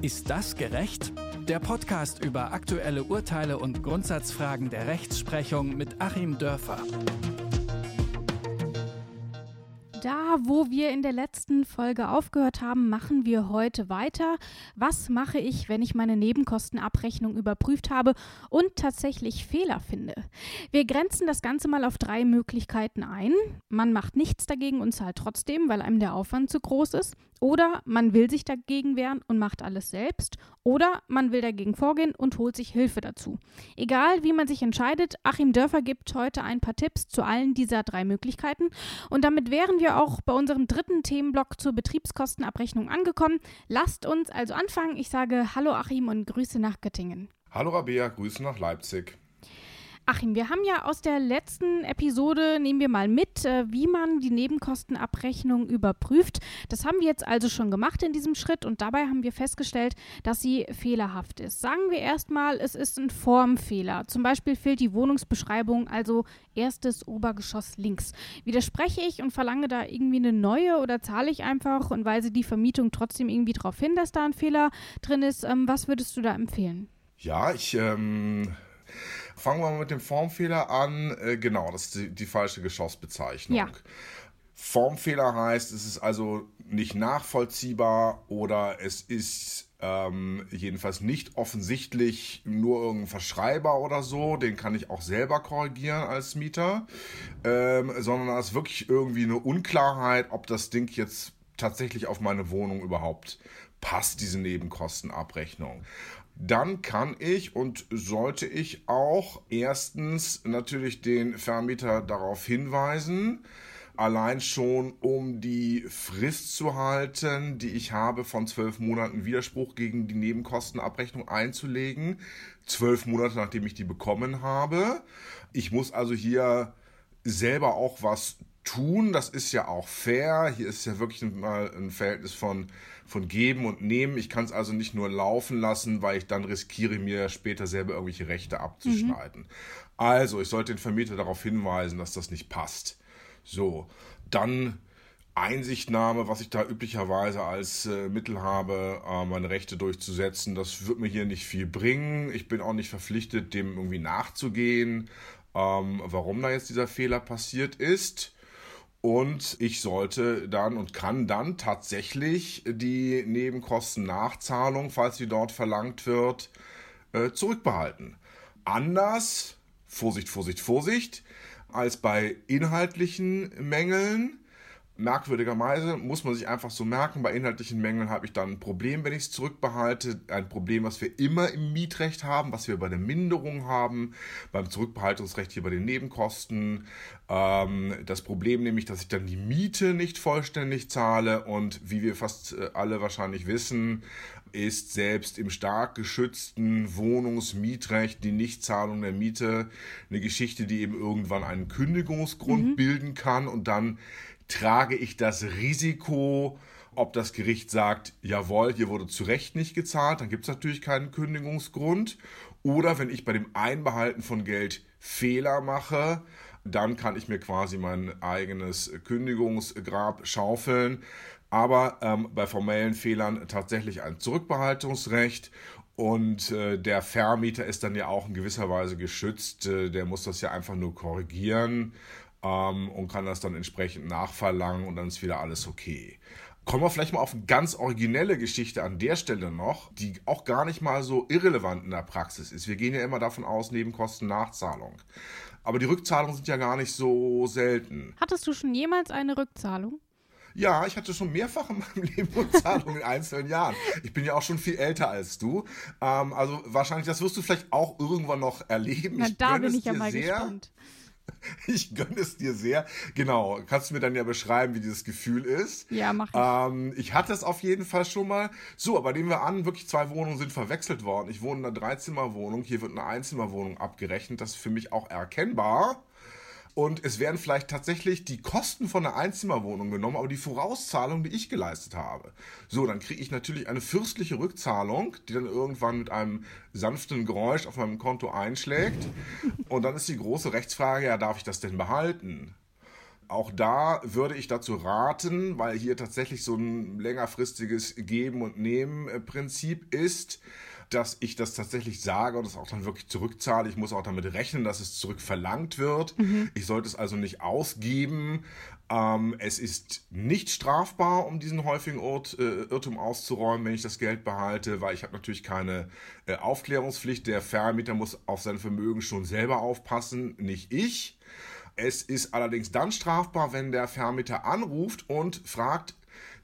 Ist das gerecht? Der Podcast über aktuelle Urteile und Grundsatzfragen der Rechtsprechung mit Achim Dörfer. Da, wo wir in der letzten Folge aufgehört haben, machen wir heute weiter. Was mache ich, wenn ich meine Nebenkostenabrechnung überprüft habe und tatsächlich Fehler finde? Wir grenzen das Ganze mal auf drei Möglichkeiten ein. Man macht nichts dagegen und zahlt trotzdem, weil einem der Aufwand zu groß ist. Oder man will sich dagegen wehren und macht alles selbst. Oder man will dagegen vorgehen und holt sich Hilfe dazu. Egal, wie man sich entscheidet, Achim Dörfer gibt heute ein paar Tipps zu allen dieser drei Möglichkeiten. Und damit wären wir auch bei unserem dritten Themenblock zur Betriebskostenabrechnung angekommen. Lasst uns also anfangen. Ich sage Hallo Achim und Grüße nach Göttingen. Hallo Rabea, Grüße nach Leipzig. Achim, wir haben ja aus der letzten Episode, nehmen wir mal mit, äh, wie man die Nebenkostenabrechnung überprüft. Das haben wir jetzt also schon gemacht in diesem Schritt und dabei haben wir festgestellt, dass sie fehlerhaft ist. Sagen wir erstmal, es ist ein Formfehler. Zum Beispiel fehlt die Wohnungsbeschreibung, also erstes Obergeschoss links. Widerspreche ich und verlange da irgendwie eine neue oder zahle ich einfach und weise die Vermietung trotzdem irgendwie darauf hin, dass da ein Fehler drin ist? Ähm, was würdest du da empfehlen? Ja, ich ähm, Fangen wir mal mit dem Formfehler an. Äh, genau, das ist die, die falsche Geschossbezeichnung. Ja. Formfehler heißt, es ist also nicht nachvollziehbar oder es ist ähm, jedenfalls nicht offensichtlich nur irgendein Verschreiber oder so, den kann ich auch selber korrigieren als Mieter, ähm, sondern es ist wirklich irgendwie eine Unklarheit, ob das Ding jetzt tatsächlich auf meine Wohnung überhaupt passt, diese Nebenkostenabrechnung dann kann ich und sollte ich auch erstens natürlich den Vermieter darauf hinweisen, allein schon um die Frist zu halten, die ich habe, von zwölf Monaten Widerspruch gegen die Nebenkostenabrechnung einzulegen. Zwölf Monate, nachdem ich die bekommen habe. Ich muss also hier selber auch was tun. Das ist ja auch fair. Hier ist ja wirklich mal ein Verhältnis von, von Geben und Nehmen. Ich kann es also nicht nur laufen lassen, weil ich dann riskiere, mir später selber irgendwelche Rechte abzuschneiden. Mhm. Also, ich sollte den Vermieter darauf hinweisen, dass das nicht passt. So, dann Einsichtnahme, was ich da üblicherweise als äh, Mittel habe, äh, meine Rechte durchzusetzen, das wird mir hier nicht viel bringen. Ich bin auch nicht verpflichtet, dem irgendwie nachzugehen, ähm, warum da jetzt dieser Fehler passiert ist. Und ich sollte dann und kann dann tatsächlich die Nebenkostennachzahlung, falls sie dort verlangt wird, äh, zurückbehalten. Anders, Vorsicht, Vorsicht, Vorsicht, als bei inhaltlichen Mängeln merkwürdigerweise muss man sich einfach so merken, bei inhaltlichen Mängeln habe ich dann ein Problem, wenn ich es zurückbehalte. Ein Problem, was wir immer im Mietrecht haben, was wir bei der Minderung haben, beim Zurückbehaltungsrecht hier bei den Nebenkosten. Ähm, das Problem nämlich, dass ich dann die Miete nicht vollständig zahle und wie wir fast äh, alle wahrscheinlich wissen, ist selbst im stark geschützten Wohnungsmietrecht die Nichtzahlung der Miete eine Geschichte, die eben irgendwann einen Kündigungsgrund mhm. bilden kann und dann trage ich das Risiko, ob das Gericht sagt, jawohl, hier wurde zu Recht nicht gezahlt, dann gibt es natürlich keinen Kündigungsgrund. Oder wenn ich bei dem Einbehalten von Geld Fehler mache, dann kann ich mir quasi mein eigenes Kündigungsgrab schaufeln. Aber ähm, bei formellen Fehlern tatsächlich ein Zurückbehaltungsrecht und äh, der Vermieter ist dann ja auch in gewisser Weise geschützt. Äh, der muss das ja einfach nur korrigieren ähm, und kann das dann entsprechend nachverlangen und dann ist wieder alles okay. Kommen wir vielleicht mal auf eine ganz originelle Geschichte an der Stelle noch, die auch gar nicht mal so irrelevant in der Praxis ist. Wir gehen ja immer davon aus, Nebenkosten Nachzahlung. Aber die Rückzahlungen sind ja gar nicht so selten. Hattest du schon jemals eine Rückzahlung? Ja, ich hatte schon mehrfach in meinem Leben Rückzahlungen in einzelnen Jahren. Ich bin ja auch schon viel älter als du. Ähm, also wahrscheinlich, das wirst du vielleicht auch irgendwann noch erleben. Na, ich da bin ich ja mal sehr. gespannt. Ich gönne es dir sehr. Genau. Kannst du mir dann ja beschreiben, wie dieses Gefühl ist? Ja, mach ich. Ähm, ich hatte es auf jeden Fall schon mal. So, aber nehmen wir an, wirklich zwei Wohnungen sind verwechselt worden. Ich wohne in einer Dreizimmerwohnung. Hier wird eine Einzimmerwohnung abgerechnet. Das ist für mich auch erkennbar. Und es werden vielleicht tatsächlich die Kosten von einer Einzimmerwohnung genommen, aber die Vorauszahlung, die ich geleistet habe. So, dann kriege ich natürlich eine fürstliche Rückzahlung, die dann irgendwann mit einem sanften Geräusch auf meinem Konto einschlägt. Und dann ist die große Rechtsfrage, ja, darf ich das denn behalten? auch da würde ich dazu raten, weil hier tatsächlich so ein längerfristiges Geben- und Nehmen-Prinzip ist, dass ich das tatsächlich sage und es auch dann wirklich zurückzahle. Ich muss auch damit rechnen, dass es zurückverlangt wird. Mhm. Ich sollte es also nicht ausgeben. Ähm, es ist nicht strafbar, um diesen häufigen Ort, äh, Irrtum auszuräumen, wenn ich das Geld behalte, weil ich habe natürlich keine äh, Aufklärungspflicht. Der Vermieter muss auf sein Vermögen schon selber aufpassen, nicht ich. Es ist allerdings dann strafbar, wenn der Vermieter anruft und fragt,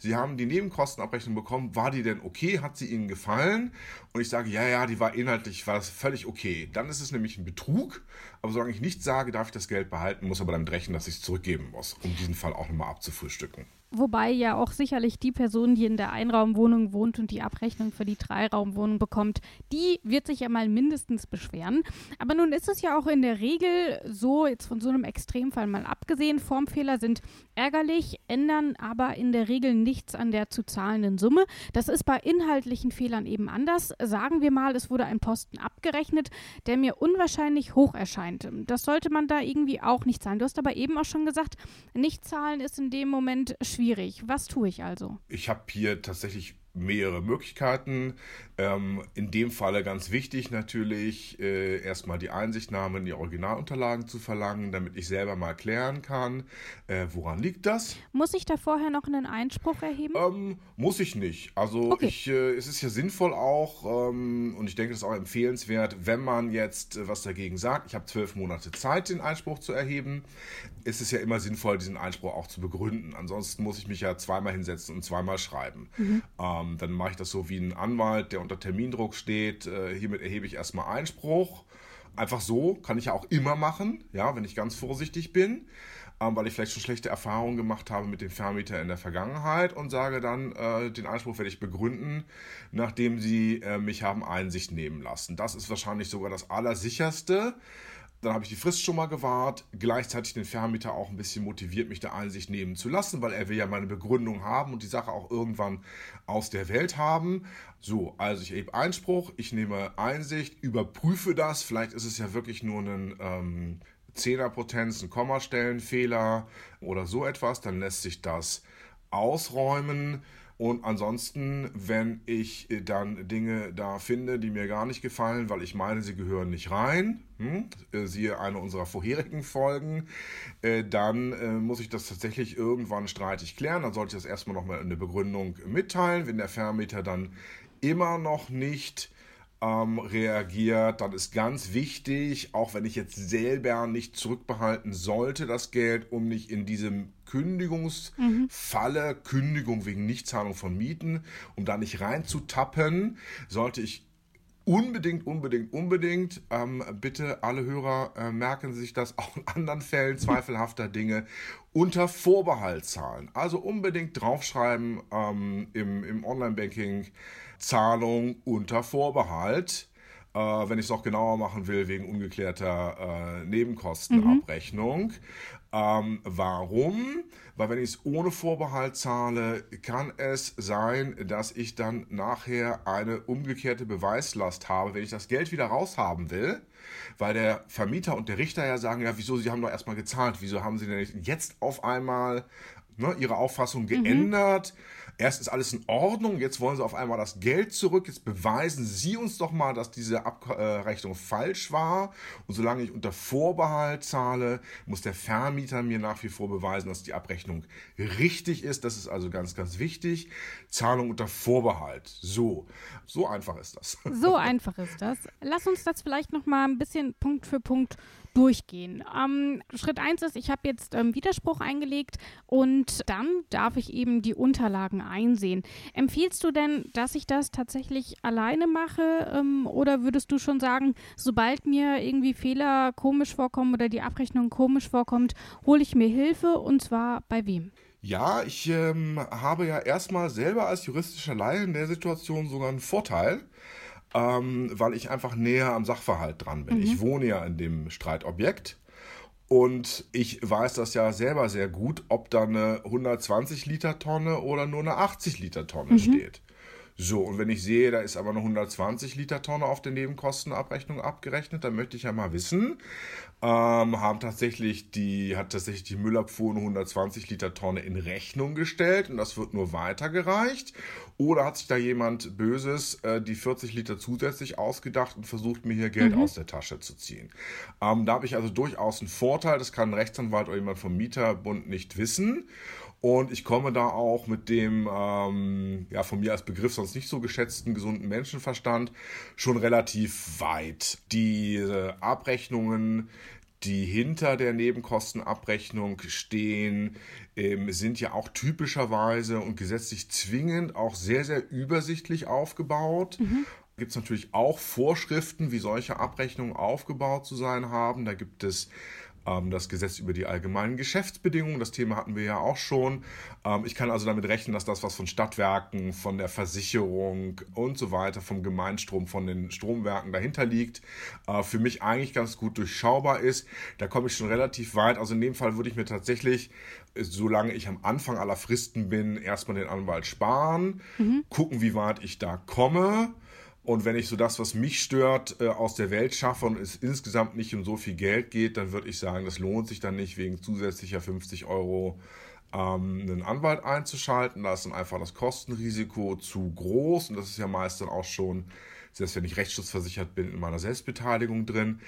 Sie haben die Nebenkostenabrechnung bekommen, war die denn okay? Hat sie Ihnen gefallen? Und ich sage, ja, ja, die war inhaltlich, war das völlig okay. Dann ist es nämlich ein Betrug, aber solange ich nichts sage, darf ich das Geld behalten, muss aber damit rechnen, dass ich es zurückgeben muss, um diesen Fall auch nochmal abzufrühstücken. Wobei ja auch sicherlich die Person, die in der Einraumwohnung wohnt und die Abrechnung für die Dreiraumwohnung bekommt, die wird sich ja mal mindestens beschweren. Aber nun ist es ja auch in der Regel so, jetzt von so einem Extremfall mal abgesehen, Formfehler sind ärgerlich, ändern aber in der Regel nichts an der zu zahlenden Summe. Das ist bei inhaltlichen Fehlern eben anders. Sagen wir mal, es wurde ein Posten abgerechnet, der mir unwahrscheinlich hoch erscheint. Das sollte man da irgendwie auch nicht zahlen. Du hast aber eben auch schon gesagt, nicht zahlen ist in dem Moment schwierig schwierig. Was tue ich also? Ich habe hier tatsächlich mehrere Möglichkeiten. Ähm, in dem Falle ganz wichtig natürlich, äh, erstmal die Einsichtnahme in die Originalunterlagen zu verlangen, damit ich selber mal klären kann, äh, woran liegt das. Muss ich da vorher noch einen Einspruch erheben? Ähm, muss ich nicht. Also okay. ich, äh, es ist ja sinnvoll auch, ähm, und ich denke, es ist auch empfehlenswert, wenn man jetzt äh, was dagegen sagt, ich habe zwölf Monate Zeit, den Einspruch zu erheben, ist es ja immer sinnvoll, diesen Einspruch auch zu begründen. Ansonsten muss ich mich ja zweimal hinsetzen und zweimal schreiben. Mhm. Ähm, dann mache ich das so wie ein Anwalt, der unter Termindruck steht, äh, hiermit erhebe ich erstmal Einspruch. Einfach so, kann ich ja auch immer machen, ja, wenn ich ganz vorsichtig bin, ähm, weil ich vielleicht schon schlechte Erfahrungen gemacht habe mit dem Vermieter in der Vergangenheit und sage dann, äh, den Einspruch werde ich begründen, nachdem sie äh, mich haben Einsicht nehmen lassen. Das ist wahrscheinlich sogar das Allersicherste. Dann habe ich die Frist schon mal gewahrt, gleichzeitig den Vermieter auch ein bisschen motiviert, mich der Einsicht nehmen zu lassen, weil er will ja meine Begründung haben und die Sache auch irgendwann aus der Welt haben. So, also ich erhebe Einspruch, ich nehme Einsicht, überprüfe das, vielleicht ist es ja wirklich nur ein ähm, Zehnerpotenz, ein Kommastellenfehler oder so etwas, dann lässt sich das ausräumen. Und ansonsten, wenn ich äh, dann Dinge da finde, die mir gar nicht gefallen, weil ich meine, sie gehören nicht rein, hm, äh, siehe eine unserer vorherigen Folgen, äh, dann muss ich das tatsächlich irgendwann streitig klären. Dann sollte ich das erstmal nochmal in der Begründung mitteilen. Wenn der Vermieter dann immer noch nicht ähm, reagiert, dann ist ganz wichtig, auch wenn ich jetzt selber nicht zurückbehalten sollte, das Geld, um nicht in diesem Kündigungsfalle, mhm. Kündigung wegen Nichtzahlung von Mieten, um da nicht reinzutappen, sollte ich unbedingt, unbedingt, unbedingt, ähm, bitte alle Hörer äh, merken sich das auch in anderen Fällen zweifelhafter Dinge unter Vorbehalt zahlen. Also unbedingt draufschreiben ähm, im, im Online-Banking Zahlung unter Vorbehalt. Äh, wenn ich es noch genauer machen will, wegen ungeklärter äh, Nebenkostenabrechnung. Mhm. Ähm, warum? Weil wenn ich es ohne Vorbehalt zahle, kann es sein, dass ich dann nachher eine umgekehrte Beweislast habe, wenn ich das Geld wieder raushaben will, weil der Vermieter und der Richter ja sagen, ja, wieso, Sie haben doch erstmal gezahlt, wieso haben Sie denn jetzt auf einmal ne, Ihre Auffassung mhm. geändert? Mhm erst ist alles in Ordnung, jetzt wollen sie auf einmal das Geld zurück, jetzt beweisen sie uns doch mal, dass diese Abrechnung falsch war. Und solange ich unter Vorbehalt zahle, muss der Vermieter mir nach wie vor beweisen, dass die Abrechnung richtig ist. Das ist also ganz, ganz wichtig. Zahlung unter Vorbehalt. So, so einfach ist das. So einfach ist das. Lass uns das vielleicht noch mal ein bisschen Punkt für Punkt durchgehen. Ähm, Schritt 1 ist, ich habe jetzt ähm, Widerspruch eingelegt und dann darf ich eben die Unterlagen einsehen. Empfiehlst du denn, dass ich das tatsächlich alleine mache ähm, oder würdest du schon sagen, sobald mir irgendwie Fehler komisch vorkommen oder die Abrechnung komisch vorkommt, hole ich mir Hilfe und zwar bei wem? Ja, ich ähm, habe ja erstmal selber als juristischer Laie in der Situation sogar einen Vorteil ähm, weil ich einfach näher am Sachverhalt dran bin. Mhm. Ich wohne ja in dem Streitobjekt. Und ich weiß das ja selber sehr gut, ob da eine 120 Liter Tonne oder nur eine 80 Liter Tonne mhm. steht. So, und wenn ich sehe, da ist aber eine 120 Liter Tonne auf der Nebenkostenabrechnung abgerechnet, dann möchte ich ja mal wissen, ähm, haben tatsächlich die, hat tatsächlich die Müllabfuhr eine 120 Liter Tonne in Rechnung gestellt und das wird nur weitergereicht. Oder hat sich da jemand Böses äh, die 40 Liter zusätzlich ausgedacht und versucht, mir hier Geld mhm. aus der Tasche zu ziehen? Ähm, da habe ich also durchaus einen Vorteil, das kann ein Rechtsanwalt oder jemand vom Mieterbund nicht wissen. Und ich komme da auch mit dem, ähm, ja, von mir als Begriff sonst nicht so geschätzten gesunden Menschenverstand schon relativ weit. Diese Abrechnungen, die hinter der Nebenkostenabrechnung stehen, ähm, sind ja auch typischerweise und gesetzlich zwingend auch sehr, sehr übersichtlich aufgebaut. Mhm gibt es natürlich auch Vorschriften, wie solche Abrechnungen aufgebaut zu sein haben. Da gibt es das Gesetz über die allgemeinen Geschäftsbedingungen. Das Thema hatten wir ja auch schon. Ähm, ich kann also damit rechnen, dass das, was von Stadtwerken, von der Versicherung und so weiter, vom Gemeinstrom, von den Stromwerken dahinter liegt, äh, für mich eigentlich ganz gut durchschaubar ist. Da komme ich schon relativ weit. Also in dem Fall würde ich mir tatsächlich, solange ich am Anfang aller Fristen bin, erstmal den Anwalt sparen, mhm. gucken, wie weit ich da komme und wenn ich so das, was mich stört, äh, aus der Welt schaffe und es insgesamt nicht um so viel Geld geht, dann würde ich sagen, das lohnt sich dann nicht, wegen zusätzlicher 50 Euro ähm, einen Anwalt einzuschalten. Da ist dann einfach das Kostenrisiko zu groß und das ist ja meist dann auch schon selbst wenn ich rechtsschutzversichert bin, in meiner Selbstbeteiligung drin.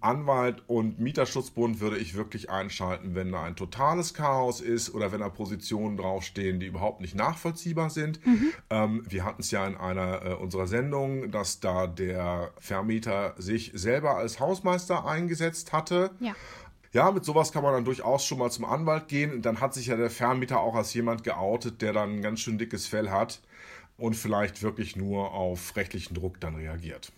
Anwalt und Mieterschutzbund würde ich wirklich einschalten, wenn da ein totales Chaos ist oder wenn da Positionen draufstehen, die überhaupt nicht nachvollziehbar sind. Mhm. Ähm, wir hatten es ja in einer äh, unserer Sendungen, dass da der Vermieter sich selber als Hausmeister eingesetzt hatte. Ja. Ja, mit sowas kann man dann durchaus schon mal zum Anwalt gehen. dann hat sich ja der Vermieter auch als jemand geoutet, der dann ein ganz schön dickes Fell hat und vielleicht wirklich nur auf rechtlichen Druck dann reagiert.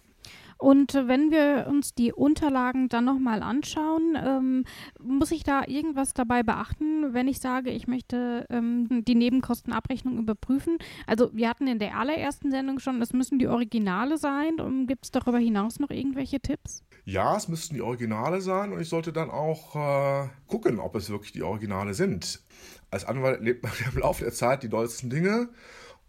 Und wenn wir uns die Unterlagen dann nochmal anschauen, ähm, muss ich da irgendwas dabei beachten, wenn ich sage, ich möchte ähm, die Nebenkostenabrechnung überprüfen? Also wir hatten in der allerersten Sendung schon, es müssen die Originale sein. Gibt es darüber hinaus noch irgendwelche Tipps? Ja, es müssten die Originale sein und ich sollte dann auch äh, gucken, ob es wirklich die Originale sind. Als Anwalt lebt man im Laufe der Zeit die dollsten Dinge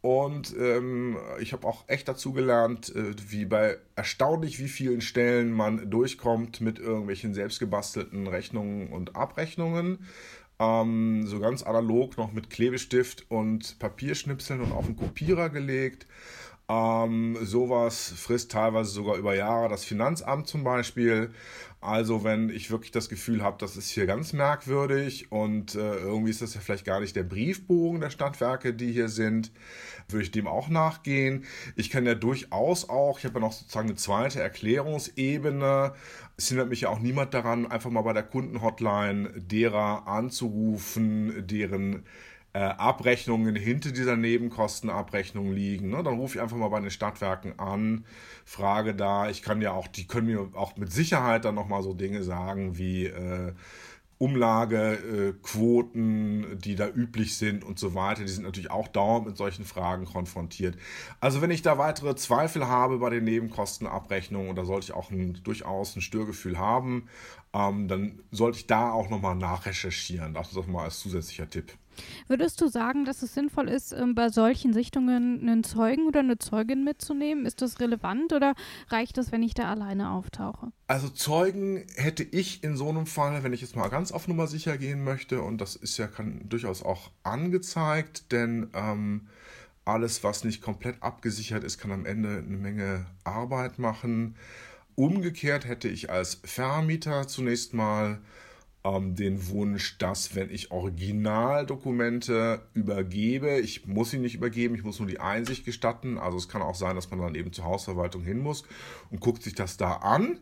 und ähm, ich habe auch echt dazu gelernt, äh, wie bei erstaunlich wie vielen Stellen man durchkommt mit irgendwelchen selbstgebastelten Rechnungen und Abrechnungen. Ähm, so ganz analog noch mit Klebestift und Papierschnipseln und auf den Kopierer gelegt. Ähm, sowas frisst teilweise sogar über Jahre das Finanzamt zum Beispiel. Also wenn ich wirklich das Gefühl habe, das ist hier ganz merkwürdig und äh, irgendwie ist das ja vielleicht gar nicht der Briefbogen der Stadtwerke, die hier sind, würde ich dem auch nachgehen. Ich kann ja durchaus auch, ich habe ja noch sozusagen eine zweite Erklärungsebene. Es hindert mich ja auch niemand daran, einfach mal bei der Kundenhotline derer anzurufen, deren äh, Abrechnungen hinter dieser Nebenkostenabrechnung liegen. Ne? Dann rufe ich einfach mal bei den Stadtwerken an, frage da, ich kann ja auch, die können mir auch mit Sicherheit dann nochmal so Dinge sagen wie äh, Umlagequoten, äh, die da üblich sind und so weiter. Die sind natürlich auch dauernd mit solchen Fragen konfrontiert. Also wenn ich da weitere Zweifel habe bei den Nebenkostenabrechnungen, da sollte ich auch ein, durchaus ein Störgefühl haben, ähm, dann sollte ich da auch nochmal nachrecherchieren. Das ist doch mal als zusätzlicher Tipp. Würdest du sagen, dass es sinnvoll ist, ähm, bei solchen Sichtungen einen Zeugen oder eine Zeugin mitzunehmen? Ist das relevant oder reicht es, wenn ich da alleine auftauche? Also Zeugen hätte ich in so einem Fall, wenn ich jetzt mal ganz auf Nummer sicher gehen möchte, und das ist ja kann durchaus auch angezeigt, denn ähm, alles, was nicht komplett abgesichert ist, kann am Ende eine Menge Arbeit machen. Umgekehrt hätte ich als Vermieter zunächst mal ähm, den Wunsch, dass wenn ich Originaldokumente übergebe, ich muss sie nicht übergeben, ich muss nur die Einsicht gestatten. Also es kann auch sein, dass man dann eben zur Hausverwaltung hin muss und guckt sich das da an.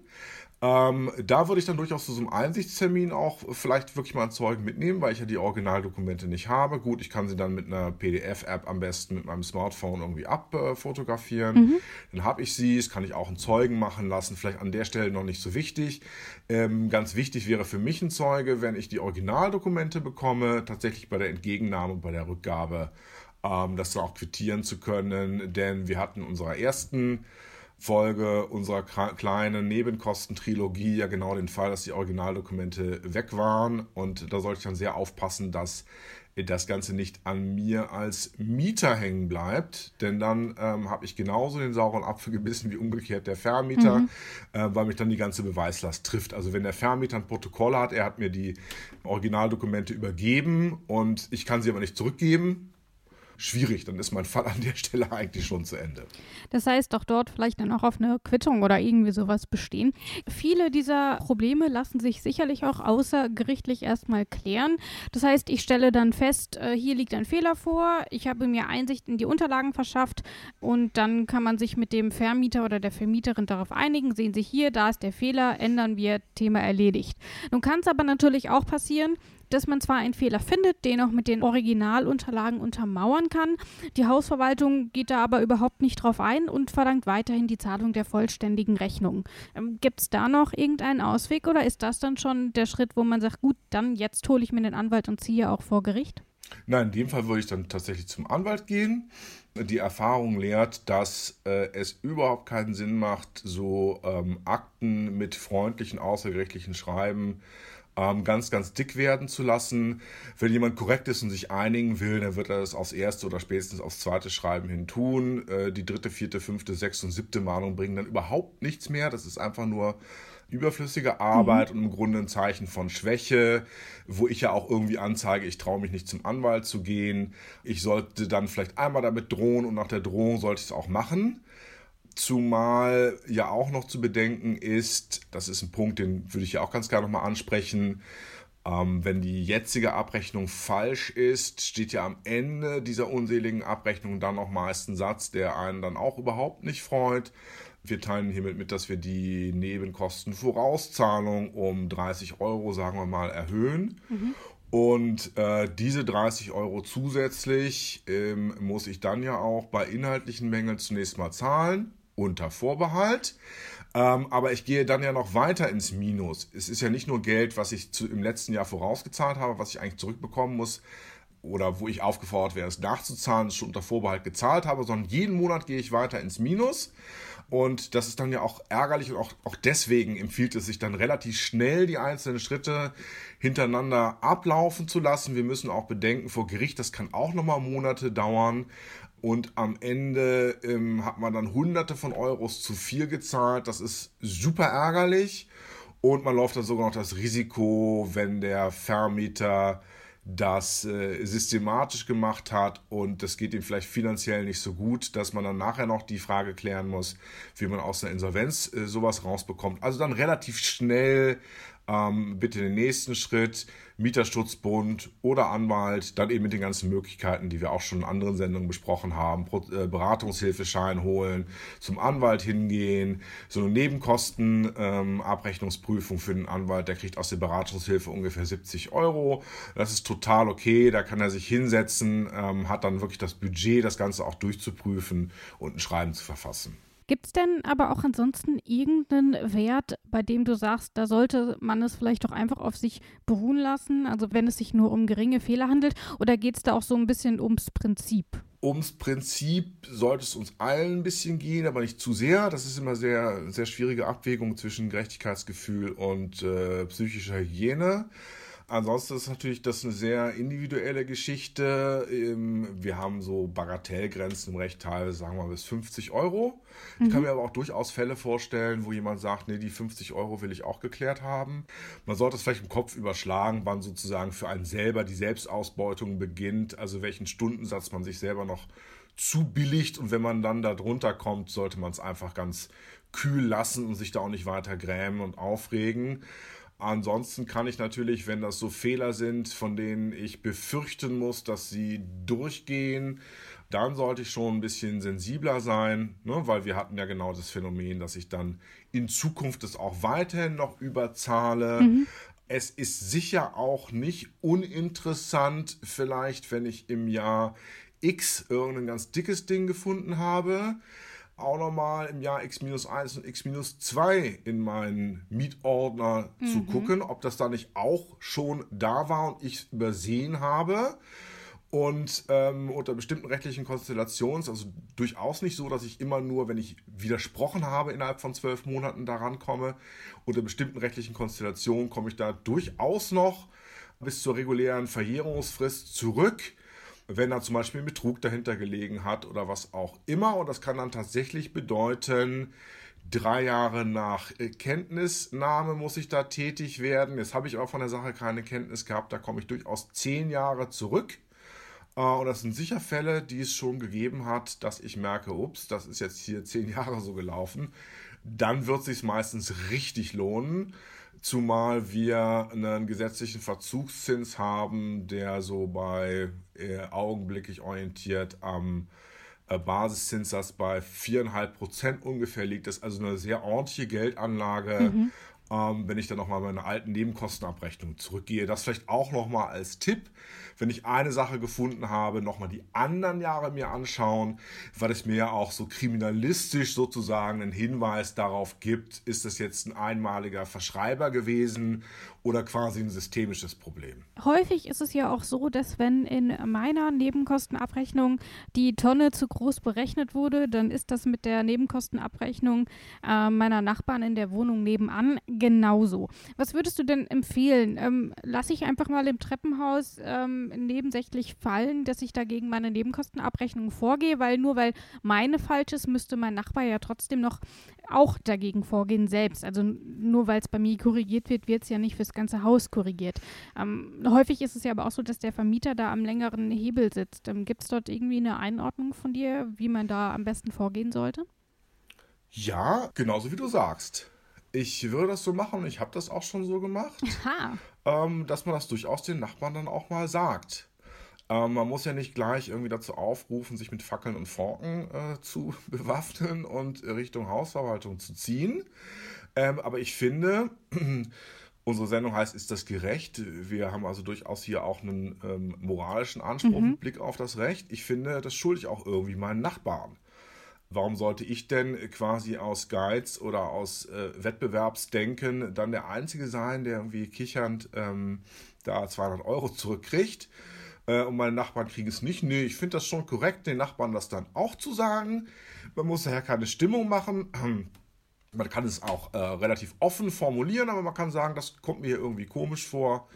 Ähm, da würde ich dann durchaus zu so einem Einsichtstermin auch vielleicht wirklich mal einen Zeugen mitnehmen, weil ich ja die Originaldokumente nicht habe. Gut, ich kann sie dann mit einer PDF-App am besten mit meinem Smartphone irgendwie abfotografieren. Mhm. Dann habe ich sie, das kann ich auch einen Zeugen machen lassen, vielleicht an der Stelle noch nicht so wichtig. Ähm, ganz wichtig wäre für mich ein Zeuge, wenn ich die Originaldokumente bekomme, tatsächlich bei der Entgegennahme und bei der Rückgabe, ähm, das dann auch quittieren zu können, denn wir hatten unserer ersten Folge unserer kleinen Nebenkostentrilogie ja genau den Fall, dass die Originaldokumente weg waren. Und da sollte ich dann sehr aufpassen, dass das Ganze nicht an mir als Mieter hängen bleibt, denn dann ähm, habe ich genauso den sauren Apfel gebissen wie umgekehrt der Vermieter, mhm. äh, weil mich dann die ganze Beweislast trifft. Also wenn der Vermieter ein Protokoll hat, er hat mir die Originaldokumente übergeben und ich kann sie aber nicht zurückgeben, schwierig. Dann ist mein Fall an der Stelle eigentlich schon zu Ende. Das heißt, doch dort vielleicht dann auch auf eine Quittung oder irgendwie sowas bestehen. Viele dieser Probleme lassen sich sicherlich auch außergerichtlich erstmal klären. Das heißt, ich stelle dann fest, äh, hier liegt ein Fehler vor, ich habe mir Einsicht in die Unterlagen verschafft und dann kann man sich mit dem Vermieter oder der Vermieterin darauf einigen, sehen Sie hier, da ist der Fehler, ändern wir, Thema erledigt. Nun kann es aber natürlich auch passieren, dass man zwar einen Fehler findet, den auch mit den Originalunterlagen untermauern kann. Die Hausverwaltung geht da aber überhaupt nicht drauf ein und verlangt weiterhin die Zahlung der vollständigen Rechnung. Ähm, Gibt es da noch irgendeinen Ausweg oder ist das dann schon der Schritt, wo man sagt, gut, dann jetzt hole ich mir den Anwalt und ziehe auch vor Gericht? Nein, in dem Fall würde ich dann tatsächlich zum Anwalt gehen. Die Erfahrung lehrt, dass äh, es überhaupt keinen Sinn macht, so ähm, Akten mit freundlichen außergerichtlichen Schreiben ähm, ganz, ganz dick werden zu lassen. Wenn jemand korrekt ist und sich einigen will, dann wird er das aufs erste oder spätestens aufs zweite Schreiben hin tun. Äh, die dritte, vierte, fünfte, sechste und siebte Mahnung bringen dann überhaupt nichts mehr. Das ist einfach nur überflüssige Arbeit mhm. und im Grunde ein Zeichen von Schwäche, wo ich ja auch irgendwie anzeige, ich traue mich nicht zum Anwalt zu gehen. Ich sollte dann vielleicht einmal damit drohen und nach der Drohung sollte ich es auch machen. Zumal ja auch noch zu bedenken ist, das ist ein Punkt, den würde ich ja auch ganz gerne nochmal ansprechen, ähm, wenn die jetzige Abrechnung falsch ist, steht ja am Ende dieser unseligen Abrechnung dann noch meist ein Satz, der einen dann auch überhaupt nicht freut. Wir teilen hiermit mit, dass wir die Nebenkostenvorauszahlung um 30 Euro, sagen wir mal, erhöhen. Mhm. Und äh, diese 30 Euro zusätzlich ähm, muss ich dann ja auch bei inhaltlichen Mängeln zunächst mal zahlen unter Vorbehalt. Ähm, aber ich gehe dann ja noch weiter ins Minus. Es ist ja nicht nur Geld, was ich zu, im letzten Jahr vorausgezahlt habe, was ich eigentlich zurückbekommen muss oder wo ich aufgefordert wäre, es nachzuzahlen, es schon unter Vorbehalt gezahlt habe, sondern jeden Monat gehe ich weiter ins Minus. Und das ist dann ja auch ärgerlich und auch, auch deswegen empfiehlt es sich dann relativ schnell, die einzelnen Schritte hintereinander ablaufen zu lassen. Wir müssen auch bedenken, vor Gericht, das kann auch nochmal Monate dauern. Und am Ende ähm, hat man dann Hunderte von Euros zu viel gezahlt. Das ist super ärgerlich. Und man läuft dann sogar noch das Risiko, wenn der Vermieter das äh, systematisch gemacht hat und das geht ihm vielleicht finanziell nicht so gut, dass man dann nachher noch die Frage klären muss, wie man aus einer Insolvenz äh, sowas rausbekommt. Also dann relativ schnell ähm, bitte den nächsten Schritt, Mieterschutzbund oder Anwalt, dann eben mit den ganzen Möglichkeiten, die wir auch schon in anderen Sendungen besprochen haben, äh, Beratungshilfeschein holen, zum Anwalt hingehen, so eine Nebenkostenabrechnungsprüfung ähm, für den Anwalt, der kriegt aus der Beratungshilfe ungefähr 70 Euro. Das ist total okay, da kann er sich hinsetzen, ähm, hat dann wirklich das Budget, das Ganze auch durchzuprüfen und ein Schreiben zu verfassen. Gibt es denn aber auch ansonsten irgendeinen Wert, bei dem du sagst, da sollte man es vielleicht doch einfach auf sich beruhen lassen? Also wenn es sich nur um geringe Fehler handelt, oder geht es da auch so ein bisschen ums Prinzip? Ums Prinzip sollte es uns allen ein bisschen gehen, aber nicht zu sehr. Das ist immer sehr, sehr schwierige Abwägung zwischen Gerechtigkeitsgefühl und äh, psychischer Hygiene. Ansonsten ist natürlich das eine sehr individuelle Geschichte. Ähm, wir haben so Bagatellgrenzen im Recht teilweise, sagen wir mal, bis 50 Euro. Ich kann mhm. mir aber auch durchaus Fälle vorstellen, wo jemand sagt, nee, die 50 Euro will ich auch geklärt haben. Man sollte es vielleicht im Kopf überschlagen, wann sozusagen für einen selber die Selbstausbeutung beginnt, also welchen Stundensatz man sich selber noch zubilligt und wenn man dann da drunter kommt, sollte man es einfach ganz kühl lassen und sich da auch nicht weiter grämen und aufregen. Ansonsten kann ich natürlich, wenn das so Fehler sind, von denen ich befürchten muss, dass sie durchgehen, dann sollte ich schon ein bisschen sensibler sein, ne? weil wir hatten ja genau das Phänomen, dass ich dann in Zukunft es auch weiterhin noch überzahle. Mhm. Es ist sicher auch nicht uninteressant, vielleicht, wenn ich im Jahr X irgendein ganz dickes Ding gefunden habe, auch nochmal im Jahr X-1 und X-2 in meinen Mietordner mhm. zu gucken, ob das da nicht auch schon da war und ich es übersehen habe. Und ähm, unter bestimmten rechtlichen Konstellationen, also durchaus nicht so, dass ich immer nur, wenn ich widersprochen habe, innerhalb von zwölf Monaten daran komme. Unter bestimmten rechtlichen Konstellationen komme ich da durchaus noch bis zur regulären Verjährungsfrist zurück, wenn da zum Beispiel ein Betrug dahinter gelegen hat oder was auch immer. Und das kann dann tatsächlich bedeuten, drei Jahre nach Kenntnisnahme muss ich da tätig werden. Jetzt habe ich aber von der Sache keine Kenntnis gehabt, da komme ich durchaus zehn Jahre zurück. Äh, und das sind sicher Fälle, die es schon gegeben hat, dass ich merke, ups, das ist jetzt hier zehn Jahre so gelaufen. Dann wird es sich meistens richtig lohnen, zumal wir einen gesetzlichen Verzugszins haben, der so bei äh, augenblicklich orientiert am äh, Basiszinssatz bei 4,5 Prozent ungefähr liegt. Das ist also eine sehr ordentliche Geldanlage. Mhm. Ähm, wenn ich dann nochmal meine alten Nebenkostenabrechnungen zurückgehe. Das vielleicht auch nochmal als Tipp wenn ich eine Sache gefunden habe, nochmal die anderen Jahre mir anschauen, weil es mir ja auch so kriminalistisch sozusagen einen Hinweis darauf gibt, ist das jetzt ein einmaliger Verschreiber gewesen oder quasi ein systemisches Problem. Häufig ist es ja auch so, dass wenn in meiner Nebenkostenabrechnung die Tonne zu groß berechnet wurde, dann ist das mit der Nebenkostenabrechnung äh, meiner Nachbarn in der Wohnung nebenan genauso. Was würdest du denn empfehlen? Ähm, lasse ich einfach mal im Treppenhaus ähm, nebensächlich fallen, dass ich dagegen meine Nebenkostenabrechnung vorgehe, weil nur weil meine falsch ist, müsste mein Nachbar ja trotzdem noch auch dagegen vorgehen selbst. Also nur weil es bei mir korrigiert wird, wird es ja nicht fürs ganze Haus korrigiert. Ähm, häufig ist es ja aber auch so, dass der Vermieter da am längeren Hebel sitzt. Ähm, Gibt es dort irgendwie eine Einordnung von dir, wie man da am besten vorgehen sollte? Ja, genauso wie du sagst. Ich würde das so machen, ich habe das auch schon so gemacht, ähm, dass man das durchaus den Nachbarn dann auch mal sagt. Ähm, man muss ja nicht gleich irgendwie dazu aufrufen, sich mit Fackeln und Forken äh, zu bewaffnen und Richtung Hausverwaltung zu ziehen. Ähm, aber ich finde, unsere Sendung heißt, ist das gerecht? Wir haben also durchaus hier auch einen ähm, moralischen Anspruch mhm. mit Blick auf das Recht. Ich finde, das schulde ich auch irgendwie meinen Nachbarn. Warum sollte ich denn quasi aus Geiz oder aus äh, Wettbewerbsdenken dann der Einzige sein, der irgendwie kichernd ähm, da 200 Euro zurückkriegt? äh, und meine Nachbarn kriegen es nicht. Nee, ich finde das schon korrekt, den Nachbarn das dann auch zu sagen. Man muss daher keine Stimmung machen. Man kann es auch äh, relativ offen formulieren, aber man kann sagen, das kommt mir hier irgendwie komisch vor.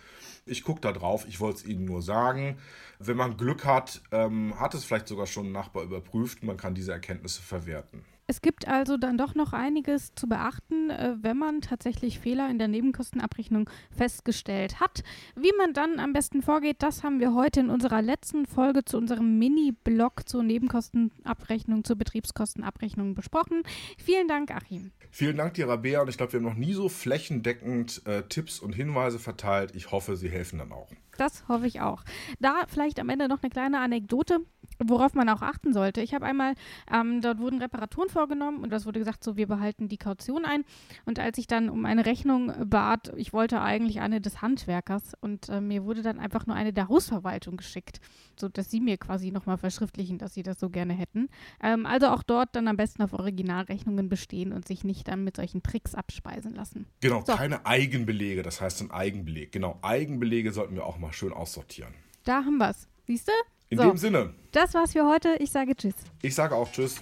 Ich gucke da drauf, ich wollte es Ihnen nur sagen. Wenn man Glück hat, ähm, hat es vielleicht sogar schon ein Nachbar überprüft. Man kann diese Erkenntnisse verwerten. Es gibt also dann doch noch einiges zu beachten, äh, wenn man tatsächlich Fehler in der Nebenkostenabrechnung festgestellt hat. Wie man dann am besten vorgeht, das haben wir heute in unserer letzten Folge zu unserem Mini-Blog zur Nebenkostenabrechnung, zur Betriebskostenabrechnung besprochen. Vielen Dank, Achim. Vielen Dank dir, Rabea. Und ich glaube, wir haben noch nie so flächendeckend äh, Tipps und Hinweise verteilt. Ich hoffe, sie helfen dann auch. Das hoffe ich auch. Da vielleicht am Ende noch eine kleine Anekdote worauf man auch achten sollte. Ich habe einmal, ähm, dort wurden Reparaturen vorgenommen und das wurde gesagt, so wir behalten die Kaution ein. Und als ich dann um eine Rechnung bat, ich wollte eigentlich eine des Handwerkers und äh, mir wurde dann einfach nur eine der Hausverwaltung geschickt, sodass sie mir quasi nochmal verschriftlichen, dass sie das so gerne hätten. Ähm, also auch dort dann am besten auf Originalrechnungen bestehen und sich nicht dann mit solchen Tricks abspeisen lassen. Genau, so. keine Eigenbelege, das heißt ein Eigenbeleg. Genau, Eigenbelege sollten wir auch mal schön aussortieren. Da haben wir es. Siehst du? In so, dem Sinne. Das war's für heute. Ich sage Tschüss. Ich sage auch Tschüss.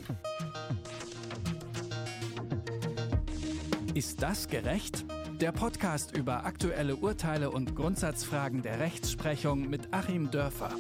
Ist das gerecht? Der Podcast über aktuelle Urteile und Grundsatzfragen der Rechtsprechung mit Achim Dörfer.